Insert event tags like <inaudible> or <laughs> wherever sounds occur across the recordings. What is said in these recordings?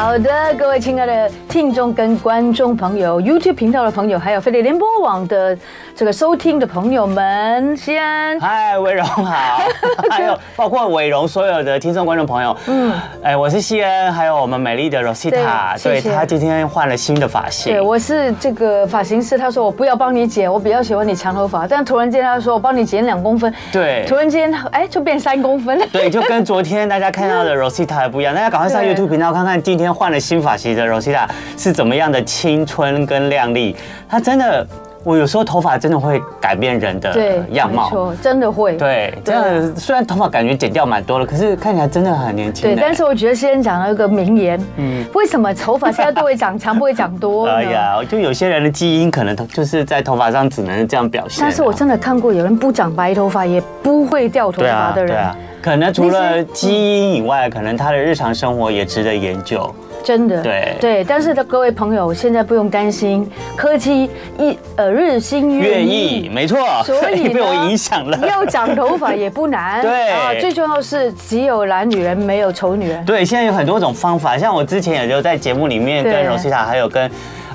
好的，各位亲爱的听众跟观众朋友，YouTube 频道的朋友，还有飞碟联播网的这个收听的朋友们，西安，嗨，伟荣好，<laughs> 还有包括伟荣所有的听众观众朋友，嗯，哎，我是西安，还有我们美丽的 Rosita，对，她今天换了新的发型，对，我是这个发型师，他说我不要帮你剪，我比较喜欢你长头发，但突然间他说我帮你剪两公分，对，突然间哎就变三公分，对，就跟昨天大家看到的 <laughs> Rosita 还不一样，大家赶快上 YouTube 频道看看今天换了新发型的 Rosita 是怎么样的青春跟靓丽，她真的。我有时候头发真的会改变人的样貌，真的会。对，这样虽然头发感觉剪掉蛮多了，可是看起来真的很年轻。对，但是我觉得先讲了一个名言，嗯，为什么头发现在都会长长，不会长 <laughs> 多？哎呀，就有些人的基因可能就是在头发上只能这样表现。但是我真的看过有人不长白头发也不会掉头发的人。对啊，可能除了基因以外，可能他的日常生活也值得研究。真的，对对，但是的各位朋友，现在不用担心，科技一呃日新月异，没错，所以 <laughs> 被我影响了。要长头发也不难，<laughs> 对啊，最重要是只有懒女人没有丑女人。对，现在有很多种方法，像我之前也就在节目里面跟 Rosita 还有跟。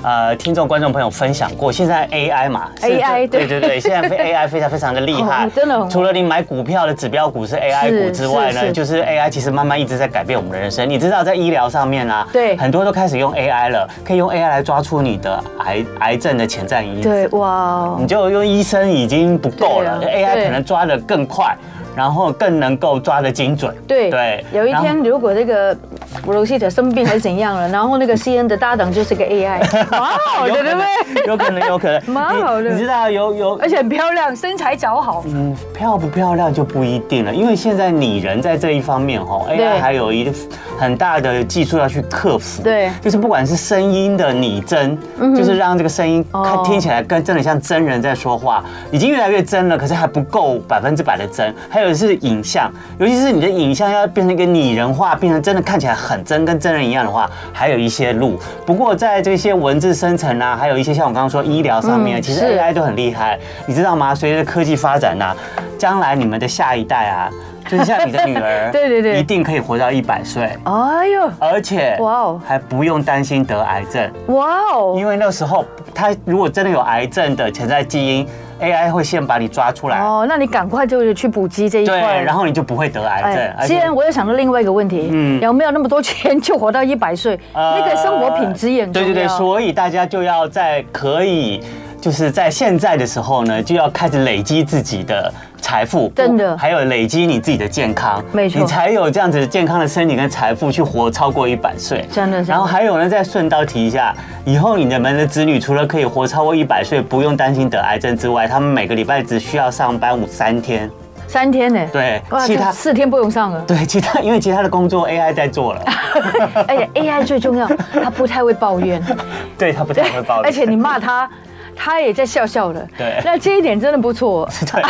呃，听众、观众朋友分享过，现在 AI 嘛，AI 对对对，<laughs> 现在 AI 非常非常的厉害，真的。除了你买股票的指标股是 AI 股之外呢，就是 AI 其实慢慢一直在改变我们的人生。你知道，在医疗上面啊，对，很多都开始用 AI 了，可以用 AI 来抓出你的癌癌症的潜在因子。对，哇，你就用医生已经不够了，AI 可能抓的更快。然后更能够抓得精准。对对，有一天如果这个 Rosita 生病还是怎样了，然后那个 CNN 的搭档就是个 AI，蛮好的，对不对？有可能，有可能，<laughs> 蛮好的。你知道有有，而且很漂亮，身材姣好。嗯，漂不漂亮就不一定了，因为现在拟人在这一方面哈，AI 还有一个很大的技术要去克服。对，就是不管是声音的拟真，就是让这个声音看听起来跟真的像真人在说话，已经越来越真了，可是还不够百分之百的真，还有。或者是影像，尤其是你的影像要变成一个拟人化，变成真的看起来很真，跟真人一样的话，还有一些路。不过在这些文字生成啊，还有一些像我刚刚说医疗上面，其实 AI 都很厉害，你知道吗？随着科技发展呐，将来你们的下一代啊，就是像你的女儿，<laughs> 对对对，一定可以活到一百岁。哎呦，而且哇哦，还不用担心得癌症。哇哦，因为那时候他如果真的有癌症的潜在基因。AI 会先把你抓出来哦，那你赶快就是去补机这一块，对，然后你就不会得癌症。既然我又想到另外一个问题，嗯，有没有那么多钱就活到一百岁？那个生活品质也很重要。对对对，所以大家就要在可以，就是在现在的时候呢，就要开始累积自己的。财富真的，还有累积你自己的健康，没错，你才有这样子健康的身体跟财富去活超过一百岁，真的。然后还有呢，再顺道提一下，以后你的们的子女除了可以活超过一百岁，不用担心得癌症之外，他们每个礼拜只需要上班五三天，三天呢？对，其他四天不用上了。对，其他因为其他的工作 AI 在做了，而且 AI 最重要，他不太会抱怨，<laughs> 对他不太会抱怨，<laughs> 而且你骂他。他也在笑笑的，对，那这一点真的不错。<laughs> 对，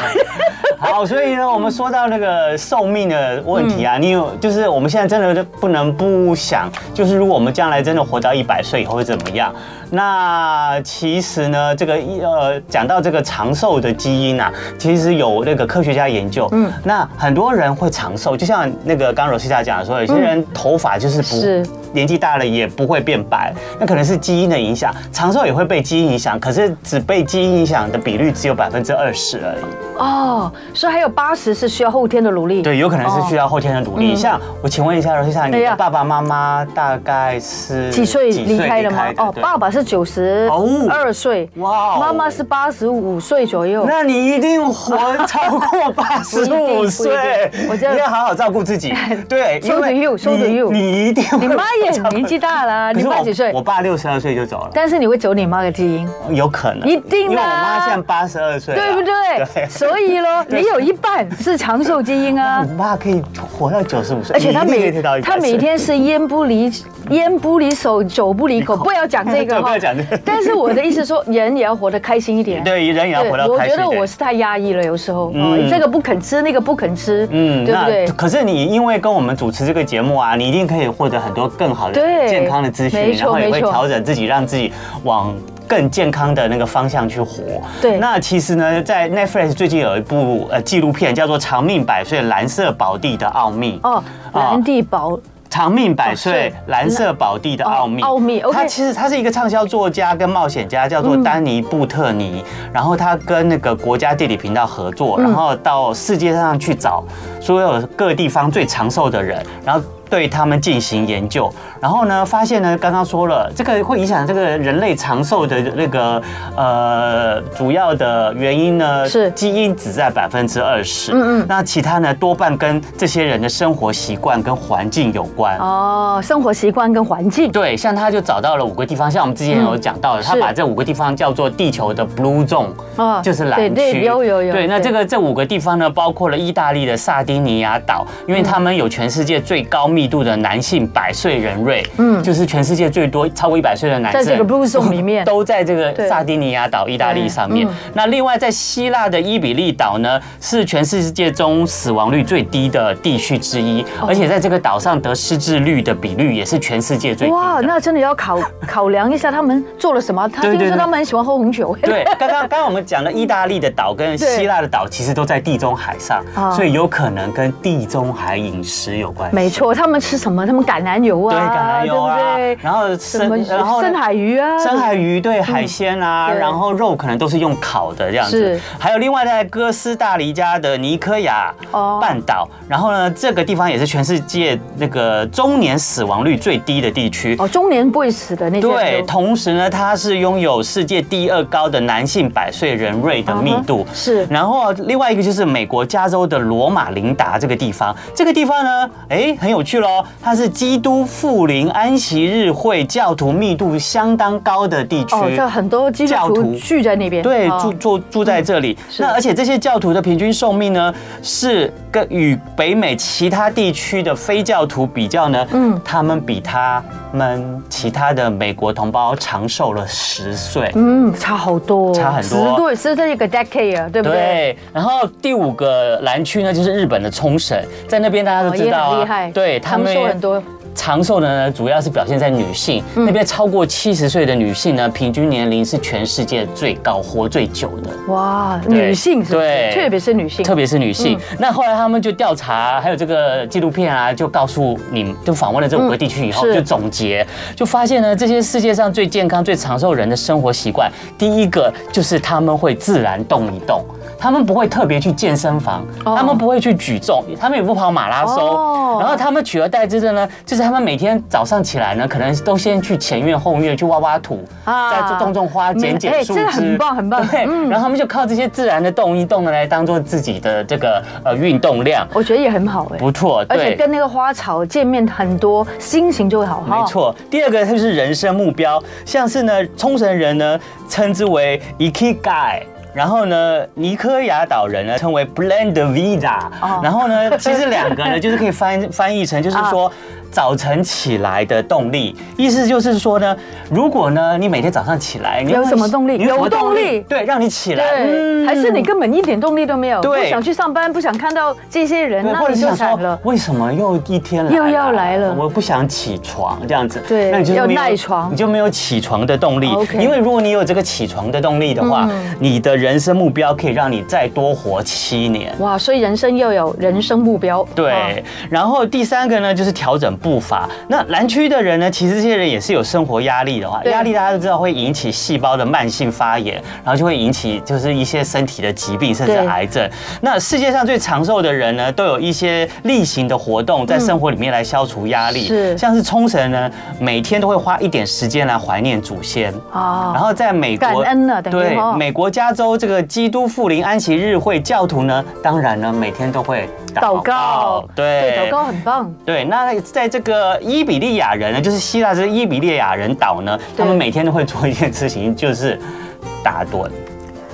好，所以呢，我们说到那个寿命的问题啊，你有就是我们现在真的不能不想，就是如果我们将来真的活到一百岁以后会怎么样？那其实呢，这个呃，讲到这个长寿的基因啊，其实有那个科学家研究，嗯，那很多人会长寿，就像那个刚刚 Rosita 讲的说，有些人头发就是不是年纪大了也不会变白，那可能是基因的影响，长寿也会被基因影响，可是只被基因影响的比率只有百分之二十而已。哦，所以还有八十是需要后天的努力。对，有可能是需要后天的努力。像我请问一下 Rosita，你的爸爸妈妈大概是几岁离开的吗？哦，爸爸是九十二岁，哇，妈妈是八十五岁左右。那你一定活超过八十五岁，<laughs> 我觉得你要好好照顾自己。<laughs> 对，So do you，So do you，你一定。你妈也年纪大了，你爸几岁？我爸六十二岁就走了。但是你会走你妈的基因？有可能，一定的。因为我妈现在八十二岁，对不对？对。所以咯，<laughs> 你有一半是长寿基因啊。我妈可以活到九十五岁，而且她每她每天是烟不离烟不离手，酒不离口。不要讲这个，不要讲这个。但是我的意思说，人也要活得开心一点。对，人也要活得开心。我觉得我是太压抑了，有时候，嗯，这个不肯吃，那个不肯吃，嗯，对不对？可是你因为跟我们主持这个节目啊，你一定可以获得很多更好的健康的资讯，然后也会调整自己，让自己往。更健康的那个方向去活。对，那其实呢，在 Netflix 最近有一部呃纪录片叫做《长命百岁：蓝色宝地的奥秘》。哦，蓝地宝。长命百岁，蓝色宝地的奥秘。奥秘，他其实他是一个畅销作家跟冒险家，叫做丹尼布特尼。然后他跟那个国家地理频道合作，然后到世界上去找所有各地方最长寿的人，然后。对他们进行研究，然后呢，发现呢，刚刚说了，这个会影响这个人类长寿的那个呃主要的原因呢，是基因只在百分之二十，嗯嗯，那其他呢多半跟这些人的生活习惯跟环境有关。哦，生活习惯跟环境。对，像他就找到了五个地方，像我们之前有讲到的，他把这五个地方叫做地球的 Blue Zone，哦，就是蓝区。对对，有有有。对，那这个这五个地方呢，包括了意大利的萨丁尼亚岛，因为他们有全世界最高密度的男性百岁人瑞，嗯，就是全世界最多超过一百岁的男生，在这个 Blue Zone 里面，<laughs> 都在这个萨丁尼亚岛，意大利上面。那另外在希腊的伊比利岛呢，是全世界中死亡率最低的地区之一，而且在这个岛上得失智率的比率也是全世界最低。哇，那真的要考 <laughs> 考量一下他们做了什么？他听说他们很喜欢喝红酒。对，<laughs> 刚刚刚刚我们讲的意大利的岛跟希腊的岛，其实都在地中海上，所以有可能跟地中海饮食有关系。没错，他们吃什么？他们橄榄油啊，对，橄榄油啊，然后深，然后深海鱼啊，深海鱼对，海鲜啊，然后肉可能都是用烤的这样子。还有另外在哥斯大黎加的尼科亚半岛，然后呢，这个地方也是全世界那个中年死亡率最低的地区。哦，中年不会死的那些。对，同时呢，它是拥有世界第二高的男性百岁人瑞的密度。是。然后另外一个就是美国加州的罗马琳达这个地方，这个地方呢，哎，很有趣喽，它是基督复临安息日会教徒密度相当高的地区。哦，这很多基督徒聚在那边。对，住住住在这里。那而且这些教徒的平均寿命呢，是跟与北美其他地区的非教徒比较呢，嗯，他们比他们其他的美国同胞长寿了十岁。嗯，差好多，差很多。十对，是这一个 decade，对不对？对。然后第五个蓝区呢，就是日本的冲绳，在那边大家都知道啊，厉害，对他们说很多。长寿的呢，主要是表现在女性那边，超过七十岁的女性呢，平均年龄是全世界最高、活最久的。哇，女性是对，特别是女性，特别是女性。那后来他们就调查，还有这个纪录片啊，就告诉你，就访问了这五个地区以后，就总结，就发现呢，这些世界上最健康、最长寿人的生活习惯，第一个就是他们会自然动一动。他们不会特别去健身房，他们不会去举重，他们也不跑马拉松。然后他们取而代之的呢，就是他们每天早上起来呢，可能都先去前院后院去挖挖土，再种种花、剪剪树枝。这很棒，很棒。对，然后他们就靠这些自然的动一动呢，来当做自己的这个呃运动量。我觉得也很好哎，不错。而且跟那个花草见面很多，心情就会好。没错。第二个就是人生目标，像是呢，冲绳人呢称之为 Ikigai。然后呢，尼科亚岛人呢称为 Blend Vida，然后呢，<laughs> 其实两个呢就是可以翻翻译成就是说。早晨起来的动力，意思就是说呢，如果呢你每天早上起来，你有什么动力？有动力，对，让你起来。还是你根本一点动力都没有，不想去上班，不想看到这些人，那你就惨了。为什么又一天来又要来了？我不想起床，这样子。对，那你就要赖床，你就没有起床的动力。因为如果你有这个起床的动力的话，你的人生目标可以让你再多活七年。哇，所以人生又有人生目标。对，然后第三个呢就是调整。步伐。那蓝区的人呢？其实这些人也是有生活压力的话，压力大家都知道会引起细胞的慢性发炎，然后就会引起就是一些身体的疾病，甚至癌症。那世界上最长寿的人呢，都有一些例行的活动在生活里面来消除压力。是，像是冲绳呢，每天都会花一点时间来怀念祖先。啊，然后在美国，感恩了，对，美国加州这个基督复临安息日会教徒呢，当然呢，每天都会祷告。对，祷告很棒。对，那在这个伊比利亚人呢，就是希腊是伊比利亚人岛呢，他们每天都会做一件事情，就是打盹，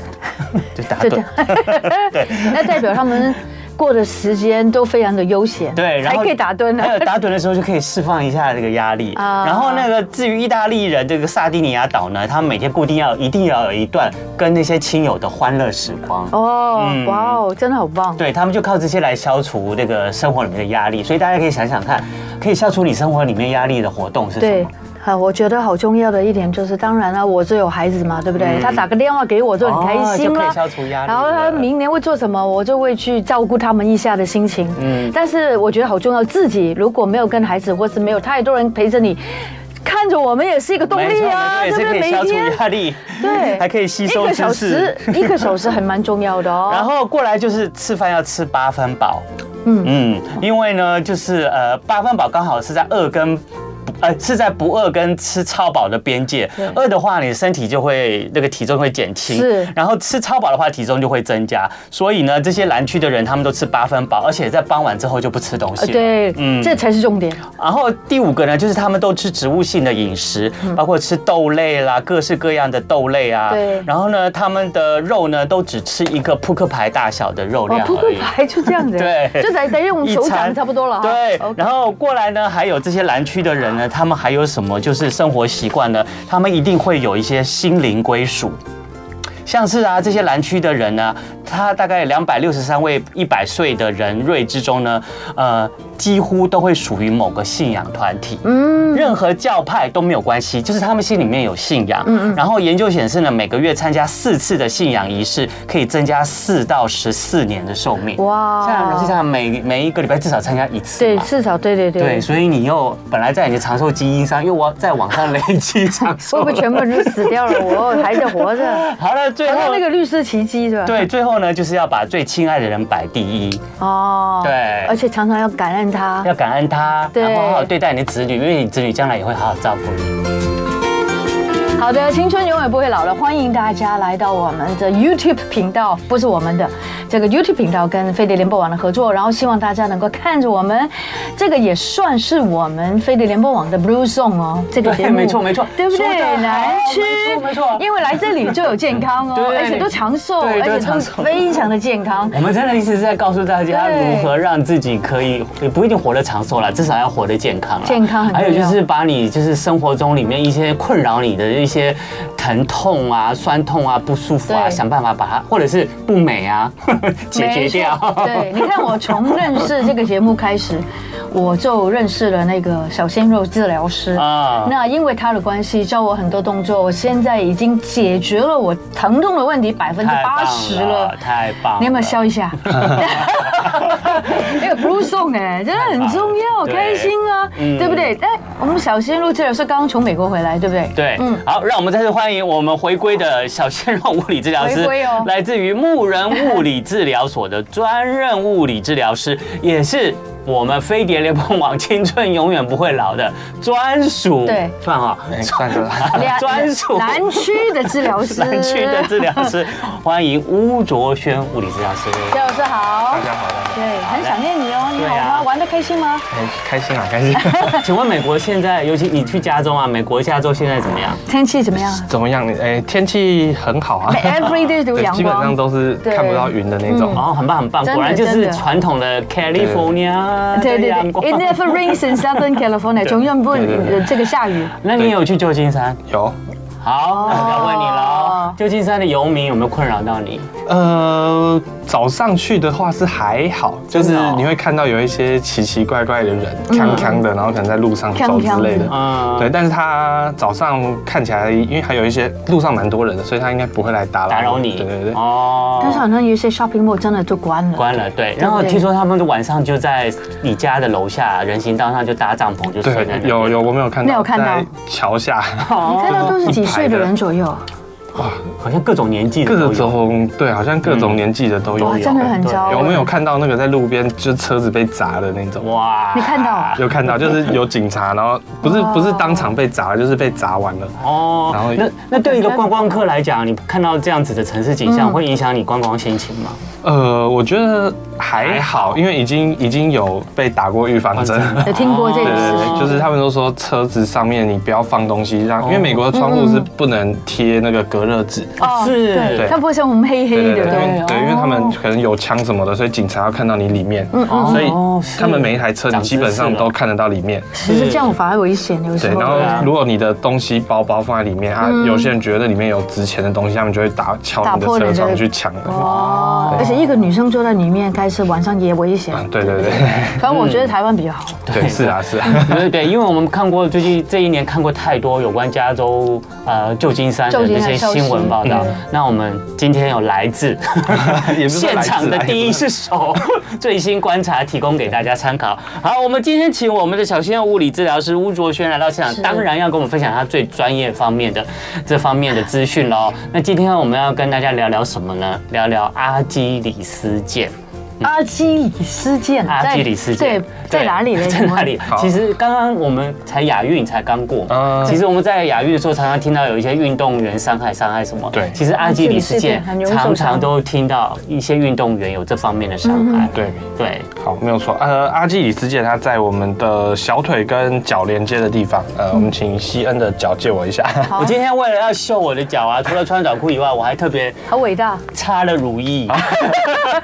<laughs> 就打盹。<laughs> 对，那代表他们。过的时间都非常的悠闲，对，然后还可以打盹呢。还有打盹的时候就可以释放一下这个压力。啊，然后那个至于意大利人这个萨丁尼亚岛呢，他们每天固定要一定要有一段跟那些亲友的欢乐时光。哦，哇哦，真的好棒。对，他们就靠这些来消除那个生活里面的压力，所以大家可以想想看，可以消除你生活里面压力的活动是什么？啊，我觉得好重要的一点就是，当然了，我是有孩子嘛，对不对？嗯、他打个电话给我就很开心了，消除压力。然后他明年会做什么，我就会去照顾他们一下的心情。嗯，但是我觉得好重要，自己如果没有跟孩子，或是没有太多人陪着你。看着我们也是一个动力啊，对不对？消除压力，对，<laughs> 还可以吸收。一个小时，一个小时还蛮重要的哦。<laughs> 然后过来就是吃饭要吃八分饱，嗯嗯，因为呢，就是呃八分饱刚好是在二跟。呃，是在不饿跟吃超饱的边界。饿的话，你的身体就会那个体重会减轻。是。然后吃超饱的话，体重就会增加。所以呢，这些蓝区的人他们都吃八分饱，而且在傍晚之后就不吃东西。对，嗯，这才是重点。然后第五个呢，就是他们都吃植物性的饮食，包括吃豆类啦，各式各样的豆类啊。对。然后呢，他们的肉呢，都只吃一个扑克牌大小的肉量。扑克牌就这样子。<laughs> 对。就得得用手掌差不多了。对。然后过来呢，还有这些蓝区的人呢。他们还有什么就是生活习惯呢？他们一定会有一些心灵归属，像是啊这些蓝区的人呢，他大概两百六十三位一百岁的人瑞之中呢，呃。几乎都会属于某个信仰团体，嗯，任何教派都没有关系，就是他们心里面有信仰，嗯嗯。然后研究显示呢，每个月参加四次的信仰仪式，可以增加四到十四年的寿命。哇！像实际上每每一个礼拜至少参加一次，对，至少对对对。对，所以你又本来在你的长寿基因上，又我在网上累积长寿，<laughs> 会不会全部人都死掉了？我还在活着。<laughs> 好了，最后那个律师奇迹是吧？对，最后呢，就是要把最亲爱的人摆第一。哦，对，而且常常要感恩他，要感恩。他，然后好好对待你的子女，因为你子女将来也会好好照顾你。好的，青春永远不会老了。欢迎大家来到我们的 YouTube 频道，不是我们的这个 YouTube 频道跟飞碟联播网的合作，然后希望大家能够看着我们，这个也算是我们飞碟联播网的 Blue Zone 哦，这个节目没错没错，对不对？蓝区，没错，因为来这里就有健康哦，而且都长寿，而且都非常的健康。我们真的意思是在告诉大家如何让自己可以也不一定活得长寿了，至少要活得健康了。健康很。还有就是把你就是生活中里面一些困扰你的。一些疼痛啊、酸痛啊、不舒服啊，想办法把它，或者是不美啊，<laughs> 解决掉。<laughs> 对，你看我从认识这个节目开始，我就认识了那个小鲜肉治疗师啊。那因为他的关系，教我很多动作，我现在已经解决了我疼痛的问题百分之八十了。太棒了！你有没有笑一下？<laughs> 那个 Blue Zone 哎，真的很重要，开心啊，对不对？哎，我们小鲜肉治疗是刚刚从美国回来，对不对？对，嗯。好，让我们再次欢迎我们回归的小鲜肉物理治疗师，来自于牧人物理治疗所的专任物理治疗师，也是。我们飞碟联盟网青春永远不会老的专属，对，算哈，算是专属。南区的治疗师，<laughs> 南区的治疗师，欢迎巫卓轩物理治疗师，谢老师好，大家好，对，很想念你哦，你好吗？玩的开心吗？开心啊，开心。<laughs> 请问美国现在，尤其你去加州啊，美国加州现在怎么样？天气怎么样？怎么样？哎，天气很好啊，Every day 都阳光，<laughs> 基本上都是看不到云的那种，哦，很棒很棒，果然就是传统的 California。对对对，It never rains in Southern California，永远不这个下雨。那你有去旧金山？有。好，那要问你了，旧金山的游民有没有困扰到你？呃，早上去的话是还好，就是你会看到有一些奇奇怪怪的人，锵锵的，然后可能在路上走之类的。嗯，对。但是他早上看起来，因为还有一些路上蛮多人的，所以他应该不会来打扰打扰你。对对对。哦。但是好像有一些 shopping mall 真的就关了。关了，对。然后听说他们晚上就在你家的楼下人行道上就搭帐篷，就睡在那。有有，我没有看到。没有看到。桥下。<laughs> 你看到都是几岁的人左右？<laughs> 哇，好像各种年纪的，各种对，好像各种年纪的都有。哇，真的很糟。有没有看到那个在路边就车子被砸的那种？哇，你看到？<laughs> 有看到，就是有警察，然后不是 <laughs> 不是当场被砸，就是被砸完了。哦，然后那那对一个观光客来讲，你看到这样子的城市景象，会影响你观光心情吗？呃，我觉得还好，因为已经已经有被打过预防针，<laughs> 有听过这个。对对对，就是他们都说车子上面你不要放东西，让因为美国的窗户是不能贴那个隔热纸，哦，是，对，它不会像我们黑黑的，对，对，因为他们可能有枪什么的，所以警察要看到你里面，嗯嗯，所以他们每一台车你基本上都看得到里面。其实这样反而危险，有时候。对，然后如果你的东西包包放在里面，啊，有些人觉得里面有值钱的东西，他们就会打敲你的车窗去抢。哦，而且一个女生坐在里面开车，晚上也危险。对对对，反正我觉得台湾比较好。<laughs> 对，是啊是啊，对对，因为我们看过最近这一年看过太多有关加州呃旧金山的这些新闻报道，那我们今天有来自 <laughs> 现场的第一手 <laughs> 最新观察，提供给大家参考。好，我们今天请我们的小鲜肉物理治疗师巫卓轩来到现场，当然要跟我们分享他最专业方面的这方面的资讯喽。那今天我们要跟大家聊聊什么呢？聊聊阿基里斯腱。阿基里斯腱，阿基里斯腱，对，在哪里呢？<laughs> 在哪里？其实刚刚我们才亚运才刚过，其实我们在亚运的时候常常听到有一些运动员伤害伤害什么。对，其实阿基里斯腱常常都听到一些运动员有这方面的伤害。对对，好，没有错。呃，阿基里斯腱它在我们的小腿跟脚连接的地方。呃，我们请西恩的脚借我一下。我今天为了要秀我的脚啊，除了穿短裤以外，我还特别好伟大，擦了乳液，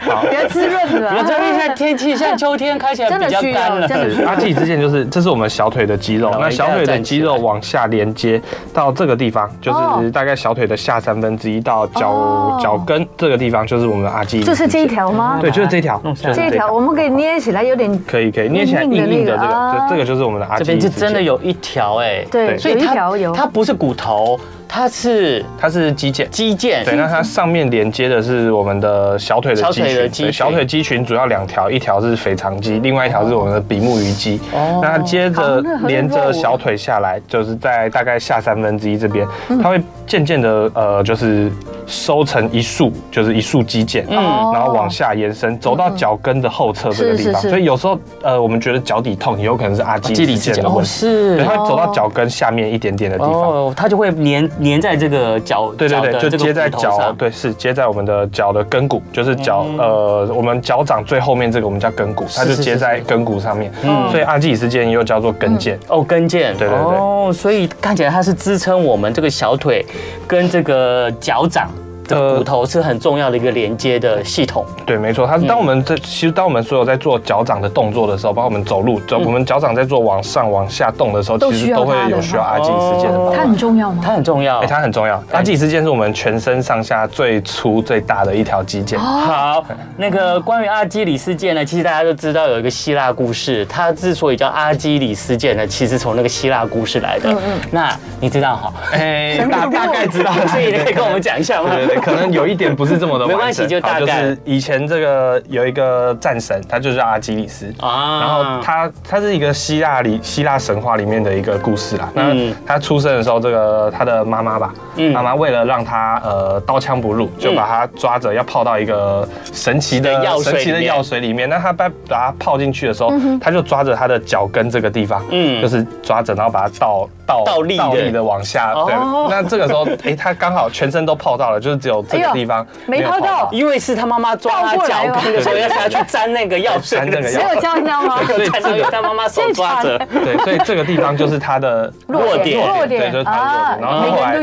比较 <laughs> 滋润。我这边现在天气现在秋天，开起来比较干了。阿基之前就是，这是我们小腿的肌肉。那小腿的肌肉往下连接到这个地方，就是大概小腿的下三分之一到脚脚跟这个地方，就是我们的阿基里斯腱。就是这一条吗？对，就是这条。这一条我们可以捏起来，有点可以可以捏起来硬硬的这个，这这个就是我们的阿基。这边是真的有一条哎，对，所以一条有，它不是骨头。它是它是肌腱，肌腱。对，那它上面连接的是我们的小腿的肌群，小腿肌群主要两条，一条是腓肠肌，另外一条是我们的比目鱼肌。哦，那它接着连着小腿下来，就是在大概下三分之一这边，它会渐渐的呃，就是收成一束，就是一束肌腱，嗯，然后往下延伸，走到脚跟的后侧这个地方。所以有时候呃，我们觉得脚底痛，也有可能是阿基里斯腱。的问题。是，它会走到脚跟下面一点点的地方，哦，它就会连。粘在这个脚，对对对，就接在脚，对，是接在我们的脚的跟骨，就是脚，呃，我们脚掌最后面这个我们叫跟骨，它就接在跟骨上面，嗯，所以阿基里斯腱又叫做跟腱，哦，跟腱，对对对，哦，所以看起来它是支撑我们这个小腿跟这个脚掌。骨头是很重要的一个连接的系统。对，没错。它是当我们在其实当我们所有在做脚掌的动作的时候，包括我们走路，走我们脚掌在做往上往下动的时候，其实都会有需要阿基里斯腱的帮忙。它很重要吗？它很重要。哎，它很重要。阿基里斯腱是我们全身上下最粗最大的一条肌腱。好，那个关于阿基里斯腱呢，其实大家都知道有一个希腊故事，它之所以叫阿基里斯腱呢，其实从那个希腊故事来的。嗯嗯。那你知道哈？哎，大大概知道，所以你可以跟我们讲一下吗？对对，可能有一点。不是这么的没关系，就大概就是以前这个有一个战神，他就是阿基里斯啊。然后他他是一个希腊里希腊神话里面的一个故事啦。那他出生的时候，这个他的妈妈吧，妈妈为了让他呃刀枪不入，就把他抓着要泡到一个神奇的神奇的药水里面。那他把把他泡进去的时候，他就抓着他的脚跟这个地方，嗯，就是抓着，然后把它倒倒倒立的往下。对，那这个时候，哎，他刚好全身都泡到了，就是只有这个地方。没泡到，因为是他妈妈抓他脚跟的时候，要下 <laughs> 去沾那个药水，没有这样吗？所以这个他妈妈手抓着，对，所以这个地方就是他的弱点，弱点，对，就是他的弱点。然后后来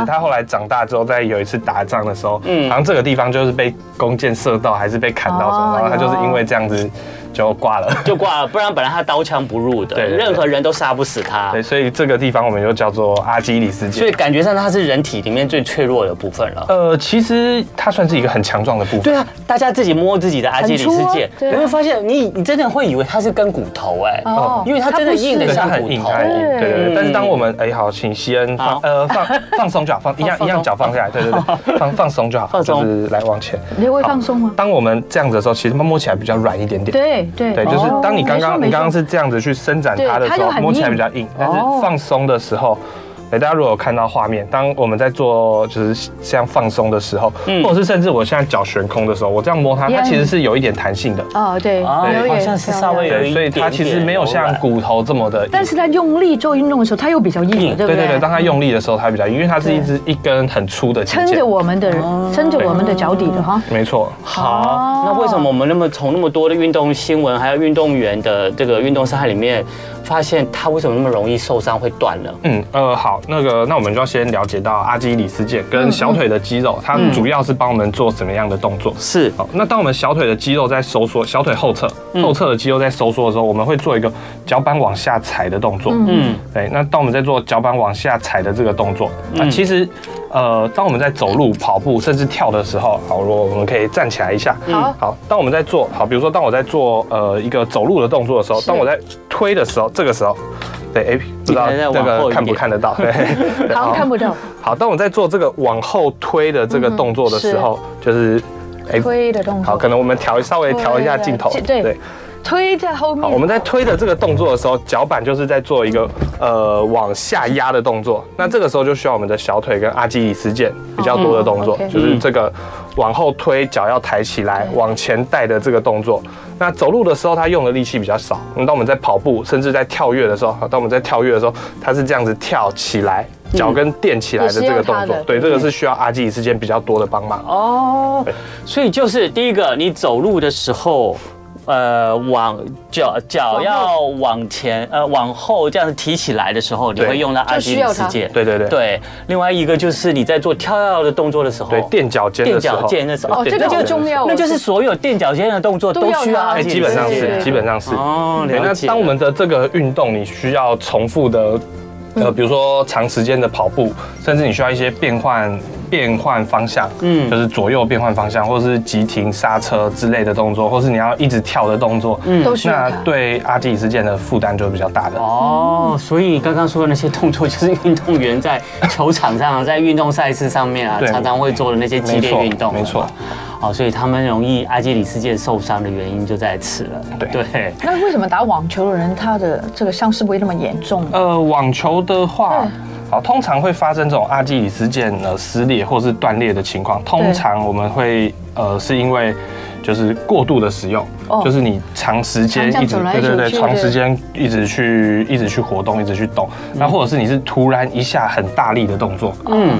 是他后来长大之后，在有一次打仗的时候，嗯，好像这个地方就是被弓箭射到，还是被砍到什么，然后他就是因为这样子。就挂了，<laughs> 就挂了，不然本来他刀枪不入的，对，任何人都杀不死他。对，所以这个地方我们就叫做阿基里斯腱。所以感觉上它是人体里面最脆弱的部分了。呃，其实它算是一个很强壮的部分。对啊，大家自己摸自己的阿基里斯腱，你会发现你你真的会以为它是根骨头哎，哦，因为它真的硬的像骨头。对对对。但是当我们哎好，请西恩放呃放 <laughs> 放松就好，放一样一样脚放下来，对对对，放放松就好，放松，就是来往前。你会放松吗？当我们这样子的时候，其实它摸起来比较软一点点。对对对，就是。当你刚刚你刚刚是这样子去伸展它的时候，摸起来比较硬，但是放松的时候。大家如果有看到画面，当我们在做就是像放松的时候，或者是甚至我现在脚悬空的时候，我这样摸它，它其实是有一点弹性的。哦，对，好像是稍微有一点，所以它其实没有像骨头这么的。但是它用力做运动的时候，它又比较硬，对不对？对对对，当它用力的时候，它比较硬，因为它是一只一根很粗的撑着我们的撑着我们的脚底的哈。没错。好，那为什么我们那么从那么多的运动新闻还有运动员的这个运动伤害里面？发现它为什么那么容易受伤会断了？嗯，呃，好，那个，那我们就要先了解到阿基里斯腱跟小腿的肌肉，它主要是帮我们做什么样的动作？是，好，那当我们小腿的肌肉在收缩，小腿后侧后侧的肌肉在收缩的时候，我们会做一个脚板往下踩的动作。嗯，对，那当我们在做脚板往下踩的这个动作，那其实。呃，当我们在走路、跑步，甚至跳的时候，好，如果我们可以站起来一下。好，好。当我们在做好，比如说，当我在做呃一个走路的动作的时候，当我在推的时候，这个时候，对，哎，不知道这个看不看得到？<laughs> 对，好，看不到。好，当我在做这个往后推的这个动作的时候，就是哎推的动作。好，可能我们调稍微调一下镜头，对。推在后面。好，我们在推的这个动作的时候，脚板就是在做一个呃往下压的动作。那这个时候就需要我们的小腿跟阿基里斯腱比较多的动作，就是这个往后推，脚要抬起来，往前带的这个动作。那走路的时候，它用的力气比较少。那当我们在跑步，甚至在跳跃的时候，当我们在跳跃的时候，它是这样子跳起来，脚跟垫起来的这个动作。对，这个是需要阿基里斯腱比较多的帮忙。哦，所以就是第一个，你走路的时候。呃，往脚脚要往前，呃，往后这样子提起来的时候，你会用到阿基里斯腱。对对对。对，另外一个就是你在做跳跃的动作的时候，对，垫脚尖的时候。垫脚尖的时候。哦，这个就重要。那就是所有垫脚尖的动作都需要阿基里斯。基本上是，基本上是。哦，了解。那当我们的这个运动，你需要重复的。呃，比如说长时间的跑步，甚至你需要一些变换变换方向，嗯，就是左右变换方向，或者是急停刹车之类的动作，或是你要一直跳的动作，嗯，都是。那对阿基里斯腱的负担就会比较大的。哦，所以刚刚说的那些动作，就是运动员在球场上、在运动赛事上面啊，常常会做的那些激烈运动。没错。哦，所以他们容易阿基里斯腱受伤的原因就在此了。对对。那为什么打网球的人他的这个伤势不会那么严重？呃，网球的话，好，通常会发生这种阿基里斯腱呃撕裂或是断裂的情况。通常我们会呃是因为就是过度的使用，就是你长时间一直对对对，长时间一直去一直去活动，一直去动，那或者是你是突然一下很大力的动作，嗯，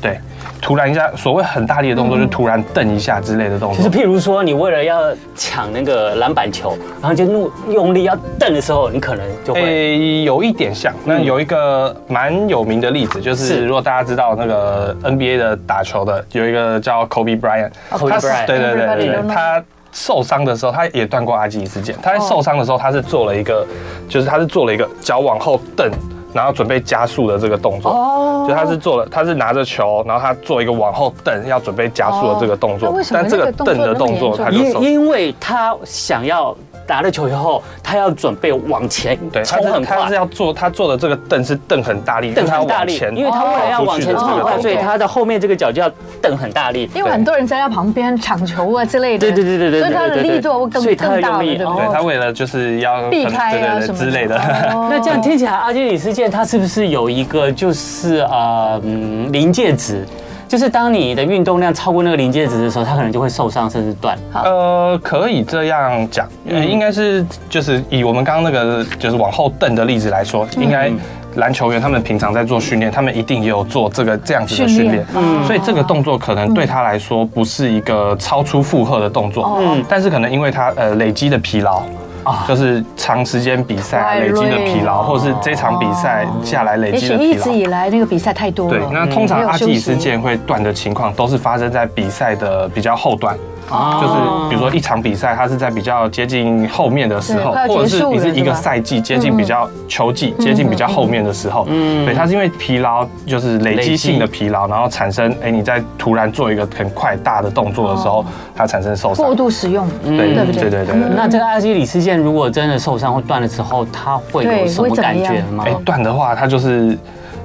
对。突然一下，所谓很大力的动作，就突然蹬一下之类的动作。就是譬如说，你为了要抢那个篮板球，然后就用用力要蹬的时候，你可能就会。诶，有一点像。那有一个蛮有名的例子，就是如果大家知道那个 NBA 的打球的，有一个叫 Kobe Bryant。Kobe Bryant。对对对对，他受伤的时候，他也断过阿基里斯腱。他在受伤的时候，他是做了一个，就是他是做了一个脚往后蹬。然后准备加速的这个动作，哦，就他是做了，他是拿着球，然后他做一个往后蹬，要准备加速的这个动作。但这个蹬的动作，他就因因为他想要。拿了球以后，他要准备往前冲很快，他是要做他做的这个蹬是蹬很大力，蹬很大力，因为他为了要往前冲很快，所以他的后面这个脚就要蹬很大力。因为很多人在他旁边抢球啊之类的，对对对对对，所以他的力度会更更大，对对，他为了就是要避开啊什么之类的。<laughs> 那这样听起来，阿基里斯腱它是不是有一个就是呃嗯临界值？就是当你的运动量超过那个临界值的时候，它可能就会受伤甚至断。呃，可以这样讲，嗯，应该是就是以我们刚刚那个就是往后蹬的例子来说，应该篮球员他们平常在做训练，他们一定也有做这个这样子的训练，嗯，所以这个动作可能对他来说不是一个超出负荷的动作，嗯，但是可能因为他呃累积的疲劳。啊，就是长时间比赛累积的疲劳，或者是这场比赛下来累积的疲劳。一直以来那个比赛太多了。对，那通常阿基里斯腱会断的情况，都是发生在比赛的比较后段。就是比如说一场比赛，它是在比较接近后面的时候，或者是你是一个赛季接近比较球季接近比较后面的时候，嗯，对，它是因为疲劳，就是累积性的疲劳，然后产生，哎，你在突然做一个很快大的动作的时候，它产生受伤。过度使用，对对对？对对。那这个阿基里斯腱如果真的受伤或断了之后，它会有什么感觉吗？哎，断的话，它就是。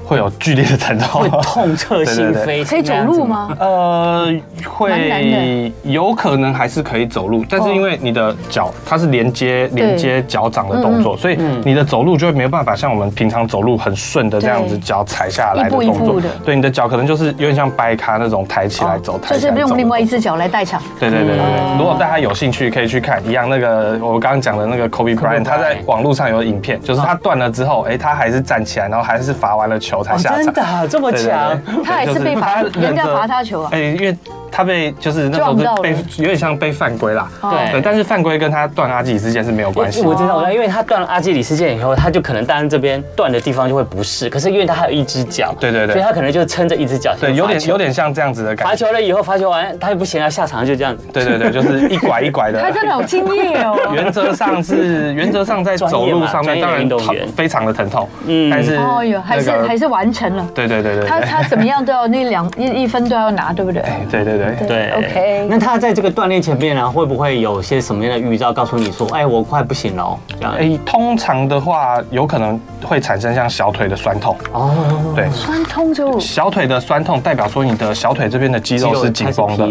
会有剧烈的疼痛，会痛彻 <laughs> 心扉。可以走路吗？呃，会有可能还是可以走路，但是因为你的脚它是连接连接脚掌的动作，所以你的走路就会没有办法像我们平常走路很顺的这样子脚踩下来的动作。对，你的脚可能就是有点像掰咖那种抬起来走，就是用另外一只脚来代偿。对对对对对。如果大家有兴趣，可以去看一样那个我刚刚讲的那个 Kobe Bryant，他在网络上有影片，就是他断了之后，哎，他还是站起来，然后还是罚完了球才下场。真的这么强？他还是被罚，人家罚他球啊？哎，因为。他被就是那时候是被有点像被犯规啦。对对，但是犯规跟他断阿基里斯腱是没有关系。我知道，因为他断了阿基里斯腱以后，他就可能当然这边断的地方就会不适。可是因为他还有一只脚，对对对，所以他可能就撑着一只脚。对，有点有点像这样子的感觉。罚球了以后，罚球完他也不行了，下场就这样子。对对对，就是一拐一拐的。他真的好敬业哦。<laughs> 原则上是原则上在走路上面，当然非常的疼痛。嗯，但是哦哟，还是还是完成了。对对对对，他他怎么样都要那两一一分都要拿，对不对？对对对对。OK，那他在这个锻炼前面呢，会不会有些什么样的预兆告诉你说，哎，我快不行了？哎，通常的话，有可能会产生像小腿的酸痛。哦，对，酸痛就小腿的酸痛，代表说你的小腿这边的肌肉是紧绷的。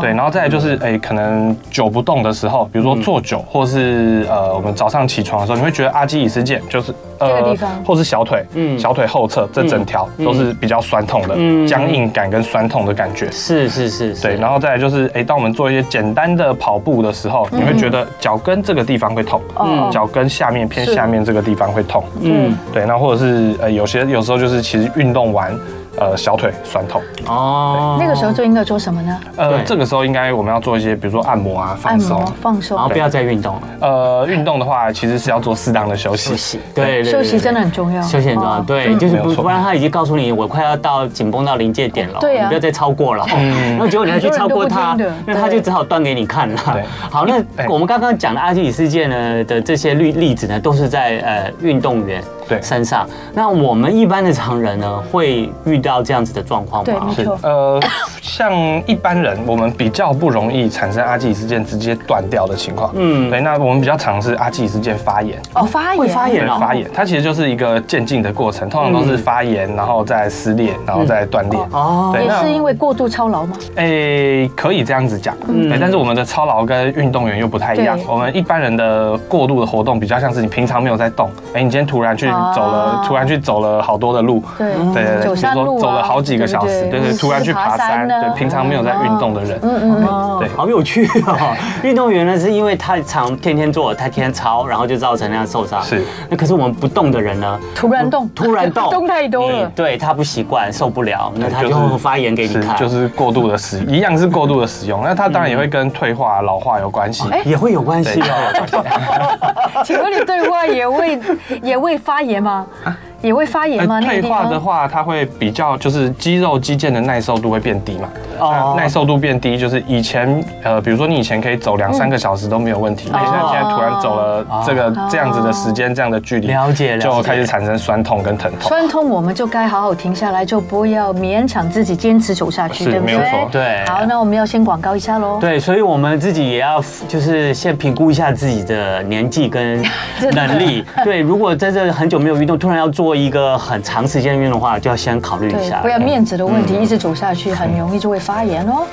对，然后再来就是，哎，可能久不动的时候，比如说坐久，或是呃，我们早上起床的时候，你会觉得阿基里斯腱就是。这个地方，或是小腿，嗯，小腿后侧这整条都是比较酸痛的，僵硬感跟酸痛的感觉。是是是，对。然后再来就是，哎，当我们做一些简单的跑步的时候，你会觉得脚跟这个地方会痛，嗯，脚跟下面偏下面这个地方会痛，嗯，对。那或者是，呃，有些有时候就是其实运动完。呃，小腿酸痛。哦，那个时候就应该做什么呢？呃，这个时候应该我们要做一些，比如说按摩啊，放松，放松，然后不要再运动。呃，运动的话，其实是要做适当的休息。休息，对，休息真的很重要。休息很重要，对，就是不不然他已经告诉你，我快要到紧绷到临界点了，对啊，你不要再超过了。嗯，<laughs> 那结果你还去超过他，<laughs> 那他就只好断给你看了。对，好，那我们刚刚讲的阿基里事件呢的这些例例子呢，都是在呃运动员。对，身上。那我们一般的常人呢，会遇到这样子的状况吗？对，没错。呃，像一般人，我们比较不容易产生阿基里斯腱直接断掉的情况。嗯，对。那我们比较常是阿基里斯腱发炎。哦，发炎。会发炎哦。发炎，它其实就是一个渐进的过程，通常都是发炎，然后再撕裂，然后再断裂。哦。对，是因为过度操劳吗？诶，可以这样子讲。嗯。对，但是我们的操劳跟运动员又不太一样。我们一般人的过度的活动，比较像是你平常没有在动，哎，你今天突然去走了，突然去走了好多的路，对。对对，比如说走了好几个小时，对对，突然去爬山，对，平常没有在运动的人，嗯嗯，对，好有趣哦。运动员呢，是因为太常天天做，他天天操，然后就造成那样受伤。是，那可是我们不动的人呢，突然动，突然动，动太多了，对他不习惯，受不了，那他就发炎给你看，就是过度的使，一样是过度的使用，那他当然也会跟退化、老化有关系，也会有关系哦。请问你退化也会也会发爷吗？也会发炎吗？退化的话，它会比较就是肌肉肌腱的耐受度会变低嘛。哦，耐受度变低，就是以前呃，比如说你以前可以走两三个小时都没有问题，那现在现在突然走了这个这样子的时间，这样的距离，了解了，就开始产生酸痛跟疼痛。酸痛我们就该好好停下来，就不要勉强自己坚持走下去，对不对？对。好，那我们要先广告一下喽。对，所以我们自己也要就是先评估一下自己的年纪跟 <laughs> 能力。对，如果在这很久没有运动，突然要做一个很长。时间运动的话，就要先考虑一下，不要面子的问题，一直走下去，很容易就会发炎哦。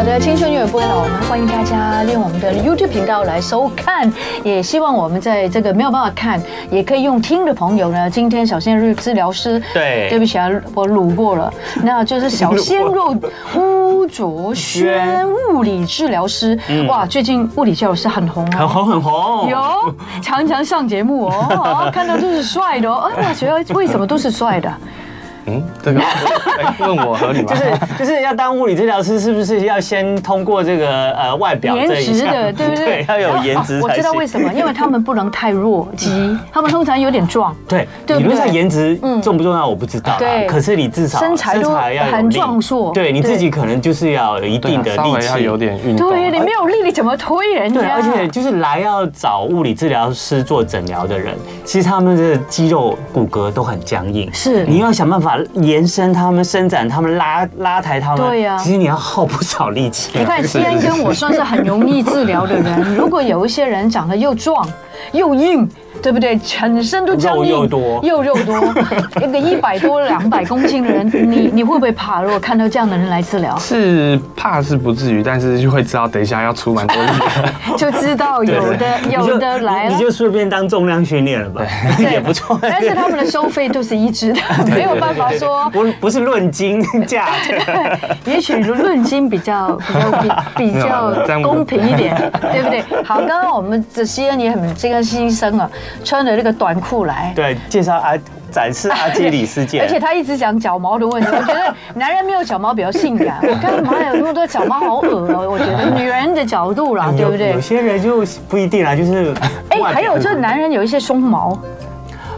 好的，青春永远不会老，我们欢迎大家利用我们的 YouTube 频道来收看，也希望我们在这个没有办法看，也可以用听的朋友呢，今天小鲜肉治疗师，<laughs> 对，对不起啊，我鲁过了，<laughs> 那就是小鲜肉巫卓轩物理治疗师，哇，最近物理治疗师很红啊，很红很红，有常常上节目哦，看到都是帅的哦，哎呀，觉得为什么都是帅的？嗯，这个问我合理吗？就是就是要当物理治疗师，是不是要先通过这个呃外表颜值的，对不对？对要有颜值。我知道为什么，因为他们不能太弱鸡，他们通常有点壮。对，理论上颜值重不重要我不知道，对。可是你至少身材都很壮硕，对，你自己可能就是要有一定的力气，要有点运动。对，你没有力，你怎么推人家？对，而且就是来要找物理治疗师做诊疗的人，其实他们的肌肉骨骼都很僵硬，是你要想办法。延伸他们、伸展他们、拉拉抬他们，对呀，其实你要耗不少力气。你看，西恩跟我算是很容易治疗的人。如果有一些人长得又壮又硬。对不对？全身都僵硬，肉又多，又肉多，<laughs> 一个一百多、两百公斤的人，你你会不会怕？如果看到这样的人来治疗，是怕是不至于，但是就会知道等一下要出蛮多力的，<laughs> 就知道有的有的来了，你就顺便当重量训练了吧，<laughs> 也不错。但是他们的收费都是一致的，没有办法说不不是论斤价，也许论斤比较比较比较公平一点，对不对？好，刚刚我们的西恩也很这个牺牲啊。穿着这个短裤来，对，介绍啊，展示阿基里斯腱，<laughs> 而且他一直讲脚毛的问题。我觉得男人没有脚毛比较性感。<laughs> 我干嘛有那么多脚毛，好恶哦！我觉得女人的角度啦，对不对？有些人就不一定啦，就是哎，还有就是男人有一些胸毛。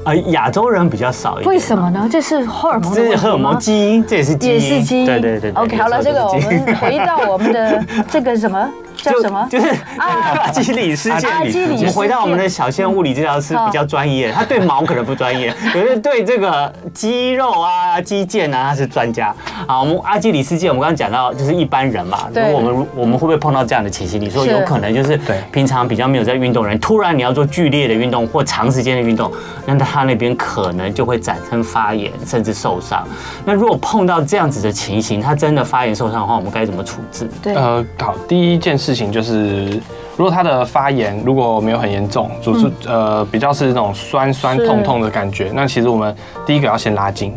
呃，亚洲人比较少一点。为什么呢？这是荷尔蒙。这是荷尔蒙基因，这也是基因。也是基因。对对对。OK，好了，这个我们回到我们的这个什么叫什么？就是阿基里斯腱。阿基里斯腱。我们回到我们的小仙物理治疗师比较专业，他对毛可能不专业，<laughs> 可是对这个肌肉啊、肌腱啊，他是专家。好，我们阿基里斯腱，我们刚刚讲到就是一般人嘛，如果。我们我们会不会碰到这样的情形？你说有可能就是平常比较没有在运动人，突然你要做剧烈的运动或长时间的运动，那他那边可。可能就会产生发炎，甚至受伤。那如果碰到这样子的情形，他真的发炎受伤的话，我们该怎么处置？对，呃，好，第一件事情就是，如果他的发炎如果没有很严重，就是呃比较是那种酸酸痛痛的感觉，那其实我们第一个要先拉筋。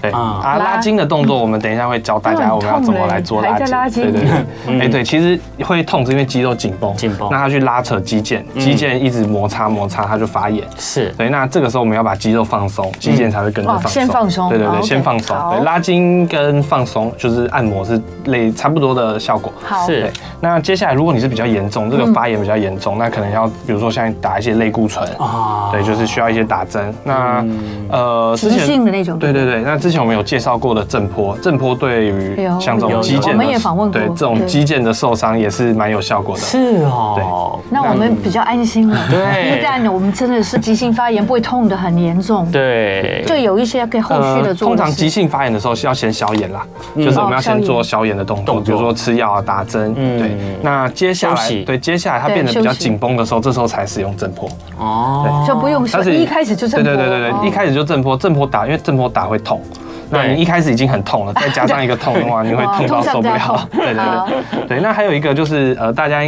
对啊，拉筋的动作我们等一下会教大家我们要怎么来做拉筋。对对对，哎对，其实会痛是因为肌肉紧绷，紧绷，那他去拉扯肌腱，肌腱一直摩擦摩擦，它就发炎。是，对，那这个时候我们要把肌肉放松，肌腱才会跟着放松。先放松。对对对，先放松。对，拉筋跟放松就是按摩是类差不多的效果。好。是。那接下来如果你是比较严重，这个发炎比较严重，那可能要比如说像打一些类固醇啊，对，就是需要一些打针。那呃，急性的那种。对对对，那之前我们有介绍过。的震波，震波对于像这种肌腱，我们也访问过，对这种肌腱的受伤也是蛮有效果的。是哦，对，那我们比较安心了。对，一旦我们真的是急性发炎，不会痛得很严重。对，就有一些可以后续的做。通常急性发炎的时候是要先消炎啦，就是我们要先做消炎的动作，比如说吃药啊、打针。对，那接下来，对，接下来它变得比较紧绷的时候，这时候才使用震波。哦，就不用，但是一开始就震波。对对对对对，一开始就震波，震波打，因为震波打会痛。那你一开始已经很痛了，再加上一个痛的话，<laughs> 你会痛到受不了。<laughs> 对对对，对。那还有一个就是呃，大家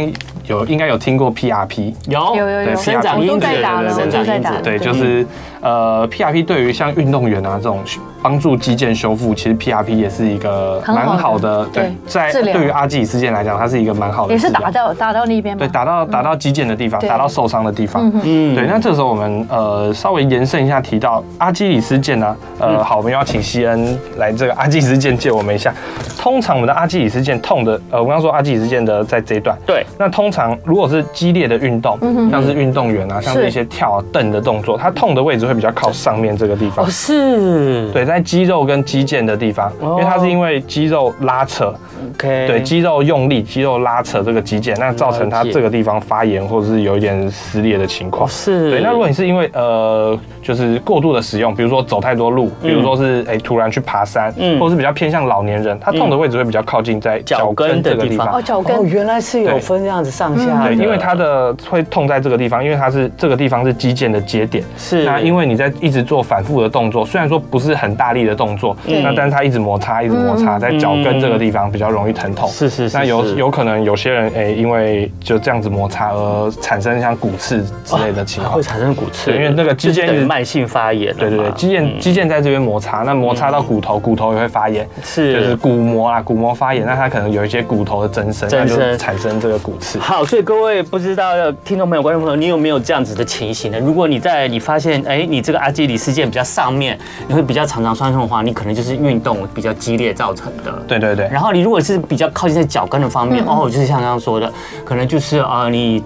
有应该有听过 PRP，有。有有有，生长因子，对对对，生长因子，对，就是呃，PRP 对于像运动员啊这种帮助肌腱修复，其实 PRP 也是一个蛮好的。对，在对于阿基里斯腱来讲，它是一个蛮好的。也是打到打到那边？对，打到打到肌腱的地方，打到受伤的地方。嗯，对。那这个时候我们呃稍微延伸一下，提到阿基里斯腱呢，呃，好，我们要请西恩来这个阿基里斯腱借我们一下。通常我们的阿基里斯腱痛的，呃，我刚刚说阿基里斯腱的在这一段。对。那通常如果是激烈的运动，像是运动员啊，像是一些跳啊、蹬的动作，它痛的位置会比较靠上面这个地方。哦，是。对，在肌肉跟肌腱的地方，因为它是因为肌肉拉扯，OK，对，肌肉用力，肌肉拉扯这个肌腱，那造成它这个地方发炎或者是有一点撕裂的情况。是。对，那如果你是因为呃，就是过度的使用，比如说走太多路，比如说是哎突然去爬山，或者是比较偏向老年人，他痛的位置会比较靠近在脚跟这个地方。哦，脚跟。哦，原来是有分这样子上下。对，因为它的会痛在这个地方，因为它是这个地方是肌腱的节点。是。那因为你在一直做反复的动作，虽然说不是很大力的动作，那但是它一直摩擦，一直摩擦，在脚跟这个地方比较容易疼痛。是是是。那有有可能有些人哎，因为就这样子摩擦而产生像骨刺之类的情况。会产生骨刺。因为那个肌腱是慢性发炎。对对对，肌腱肌腱在这边摩擦，那摩擦到骨头，骨头也会发炎。是。就是骨膜啊，骨膜发炎，那它可能有一些骨头的增生，那就产生这个骨刺。好，所以各位不知道的听众朋友、观众朋友，你有没有这样子的情形呢？如果你在你发现，哎，你这个阿基里斯腱比较上面，你会比较常常酸痛的话，你可能就是运动比较激烈造成的。对对对。然后你如果是比较靠近在脚跟的方面，哦，就是像刚刚说的，可能就是呃，你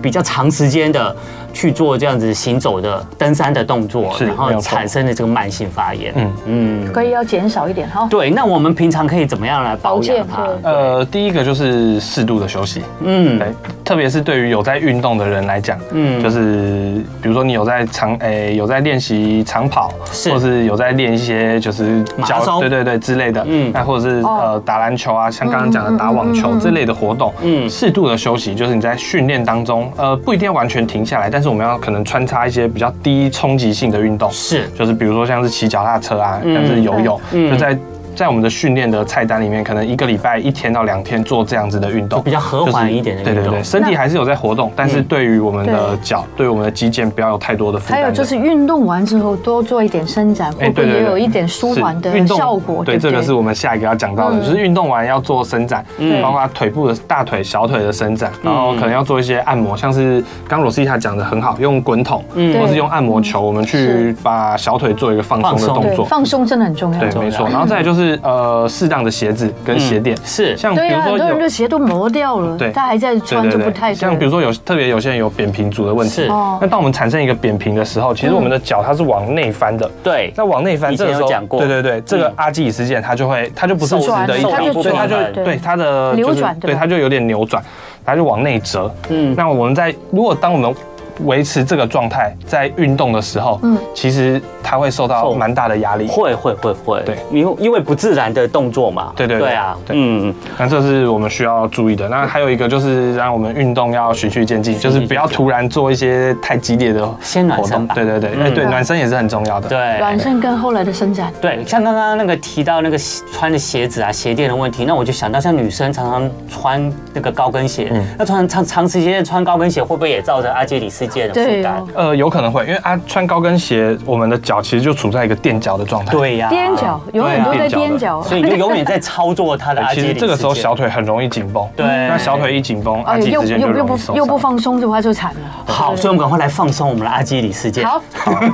比较长时间的。去做这样子行走的登山的动作，然后产生的这个慢性发炎，嗯。嗯，可以要减少一点哈。对，那我们平常可以怎么样来保健它？呃，第一个就是适度的休息，嗯，对，特别是对于有在运动的人来讲，嗯，就是比如说你有在长诶有在练习长跑，是，或是有在练一些就是马拉松，对对对之类的，嗯，那或者是呃打篮球啊，像刚刚讲的打网球这类的活动，嗯，适度的休息就是你在训练当中，呃，不一定要完全停下来，但是我们要可能穿插一些比较低冲击性的运动，是，就是比如说像是骑脚踏车啊，像是游泳，就在在我们的训练的菜单里面，可能一个礼拜一天到两天做这样子的运动，比较和缓一点的运动。对对对，身体还是有在活动，但是对于我们的脚，对我们的肌腱不要有太多的负担。还有就是运动完之后多做一点伸展，会不会也有一点舒缓的效果？对，这个是我们下一个要讲到的，就是运动完要做伸展，包括腿部的大腿、小腿的伸展，然后可能要做一些按摩，像是刚罗西塔讲的很好，用滚筒，或是用按摩球，我们去把小腿做一个放松的动作。放松真的很重要。对，没错。然后再来就是呃，适当的鞋子跟鞋垫，是。像比如说很多人的鞋都磨掉了，对，他还在穿就不太像比如说有特别有些人有扁平足的问题，是。那当我们产生一个扁平的时候，其实我们的脚它是往内翻的，对。那往内翻，这个时候对对对，这个阿基里斯腱它就会它就不是直的一条，所以它就对它的扭转，对它就有点扭转，它就往内折。嗯，那我们在如果当我们维持这个状态，在运动的时候，嗯，其实它会受到蛮大的压力，会会会会，对，因为因为不自然的动作嘛，对对对。啊，嗯，那这是我们需要注意的。那还有一个就是让我们运动要循序渐进，就是不要突然做一些太激烈的先暖身，对对对，哎对，暖身也是很重要的，对，暖身跟后来的伸展，对，像刚刚那个提到那个穿的鞋子啊鞋垫的问题，那我就想到像女生常常穿那个高跟鞋，那穿长长时间穿高跟鞋会不会也造成阿基里斯腱的负担？呃，有可能会，因为啊，穿高跟鞋，我们的脚其实就处在一个垫脚的状态。对呀，踮脚，永远都在踮脚，所以你就永远在操作它的。其实这个时候小腿很容易紧绷。对，那小腿一紧绷，阿基里斯腱就容易受伤。又不放松的话就惨了。好，所以我们赶快来放松我们的阿基里斯腱。好，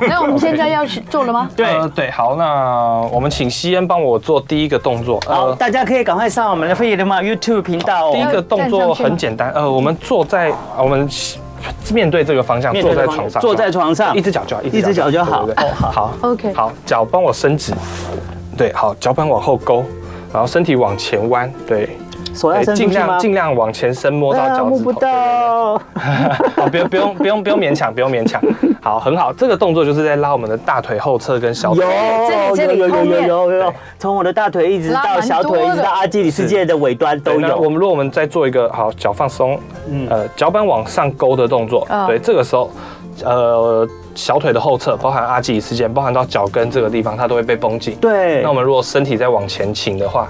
那我们现在要去做了吗？对对，好，那我们请西恩帮我做第一个动作。好，大家可以赶快上我们的飞碟联盟 YouTube 频道。第一个动作很简单，呃，我们坐在我们。面对这个方向，坐在床上，坐在床上，一只脚就好，一只脚就好。哦，好，OK，好，脚帮我伸直，对，好，脚板往后勾，然后身体往前弯，对。尽量尽量往前伸，摸到脚趾头。摸不到。好，<laughs> 不用不用不用不用勉强，不用勉强。好，很好。这个动作就是在拉我们的大腿后侧跟小腿。有，这里有有有有有。从我的大腿一直到小腿，一直到阿基里斯腱的尾端都有。我们如果我们再做一个好脚放松，呃，脚板往上勾的动作。对，这个时候，呃，小腿的后侧，包含阿基里斯腱，包含到脚跟这个地方，它都会被绷紧。对。那我们如果身体再往前倾的话。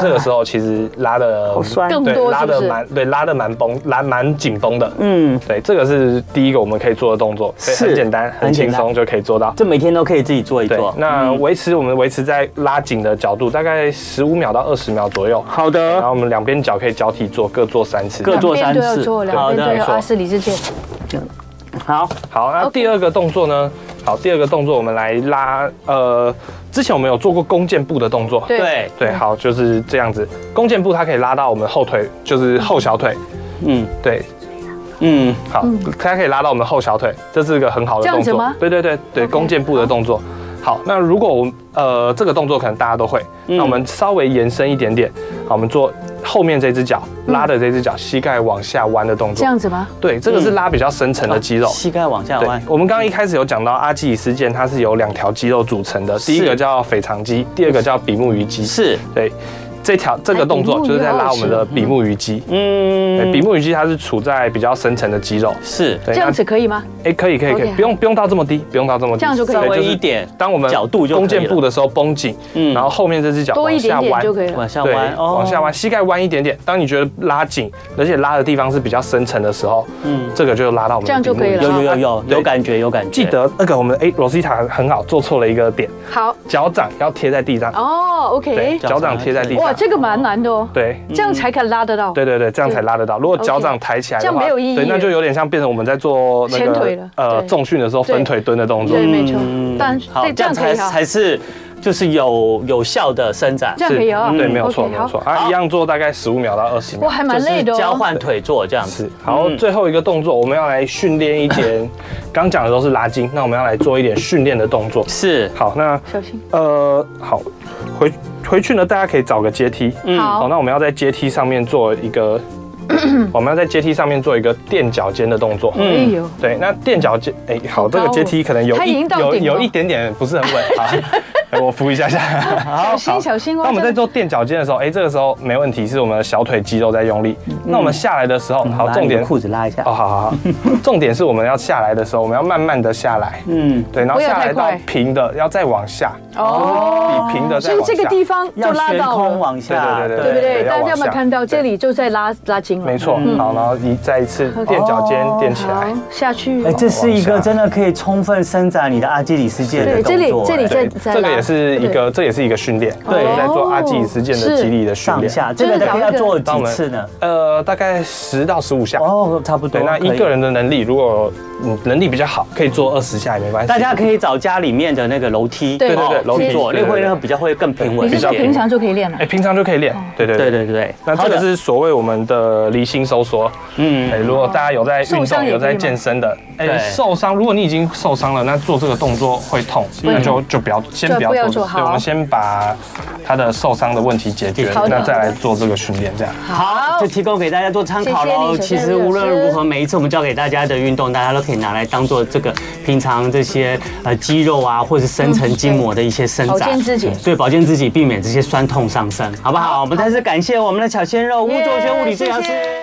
这个时候其实拉的好酸，对，拉的蛮对，拉的蛮绷，拉蛮紧绷的。嗯，对，这个是第一个我们可以做的动作，很简单，很轻松就可以做到。这每天都可以自己做一做。那维持我们维持在拉紧的角度，大概十五秒到二十秒左右。好的。然后我们两边脚可以交替做，各做三次。各做三次。好的。阿斯李志健。好好，那第二个动作呢？好，第二个动作我们来拉，呃。之前我们有做过弓箭步的动作，对。对，好，就是这样子。弓箭步它可以拉到我们后腿，就是后小腿，嗯，对，嗯，好，它可以拉到我们后小腿，这是一个很好的动作。对对对对，弓箭步的动作。好，那如果我们呃这个动作可能大家都会，那我们稍微延伸一点点，好，我们做。后面这只脚拉的这只脚，膝盖往下弯的动作，这样子吗？对，这个是拉比较深层的肌肉，膝盖往下弯。我们刚刚一开始有讲到阿基里斯腱，它是由两条肌肉组成的，第一个叫腓肠肌，第二个叫比目鱼肌。是，对。这条这个动作就是在拉我们的比目鱼肌，嗯，比目鱼肌它是处在比较深层的肌肉，是，这样子可以吗？哎，可以可以可以，不用不用到这么低，不用到这么低，这样就可以。稍微一点。当我们角度就弓箭步的时候绷紧，嗯，然后后面这只脚往下弯。就可以，往下弯，往下弯，膝盖弯一点点。当你觉得拉紧，而且拉的地方是比较深层的时候，嗯，这个就拉到我们这样就可以了，有有有有有感觉有感觉。记得那个我们哎，罗西塔很好，做错了一个点，好，脚掌要贴在地上。哦，OK，脚掌贴在地上。哇，这个蛮难的哦。对，这样才可以拉得到。对对对，这样才拉得到。如果脚掌抬起来的话，这样没有意义。对，那就有点像变成我们在做那个呃重训的时候分腿蹲的动作。对，没错。但好，这样才才是就是有有效的伸展。这样可以啊。对，没有错，没有错。啊，一样做大概十五秒到二十秒。我，还蛮累的。交换腿做这样子。好，最后一个动作我们要来训练一点。<laughs> 刚讲的都是拉筋，那我们要来做一点训练的动作。是。好，那小心。呃，好，回。回去呢，大家可以找个阶梯。嗯，好，那我们要在阶梯上面做一个，<clears throat> 我们要在阶梯上面做一个垫脚尖的动作。嗯，对，那垫脚尖，哎，好，这个阶梯可能有一有有一点点不是很稳。好，<laughs> 我扶一下下。小心小心哦。那我们在做垫脚尖的时候，哎，这个时候没问题，是我们的小腿肌肉在用力。那我们下来的时候，好，重点裤子拉一下。哦，好好好。<laughs> 重点是我们要下来的时候，我们要慢慢的下来。嗯，对，然后下来到平的，要再往下。哦。比平的。所以这个地方就拉到了。往下。对对对。对不对？大家有没有看到这里就在拉拉筋了？没错。好，然后你再一次垫脚尖垫起来，下去。哎，这是一个真的可以充分伸展你的阿基里斯腱的动作。这里这里在这个也是一个，这也是一个训练。对，在做阿基里斯腱的肌力的训练。上下，这个大概要做几次呢？呃，大概十到十五下。哦，差不多。那一个人的能力，如果能力比较好，可以做二十下也没关系。大家可以找家里面的那个楼梯，对对对，楼梯做，那会比较会更平稳。你是说平常就可以练了？哎，平常就可以练。对对对对对。那这个是所谓我们的离心收缩。嗯，哎如果大家有在运动、有在健身的，哎，受伤，如果你已经受伤了，那做这个动作会痛，那就就不要先不要做。对，我们先把他的受伤的问题解决，那再来做这个训练，这样。好，就提供给大家做参考喽。其实无论如何，每一次我们教给大家的运动，大家都可以拿来当做这个平常这些呃肌肉啊，或者是深层筋膜的一些伸展，保健自己，对，保健自己，避免这些酸痛上身，好不好？我们再次感谢我们的小鲜肉吴卓轩物理治疗师。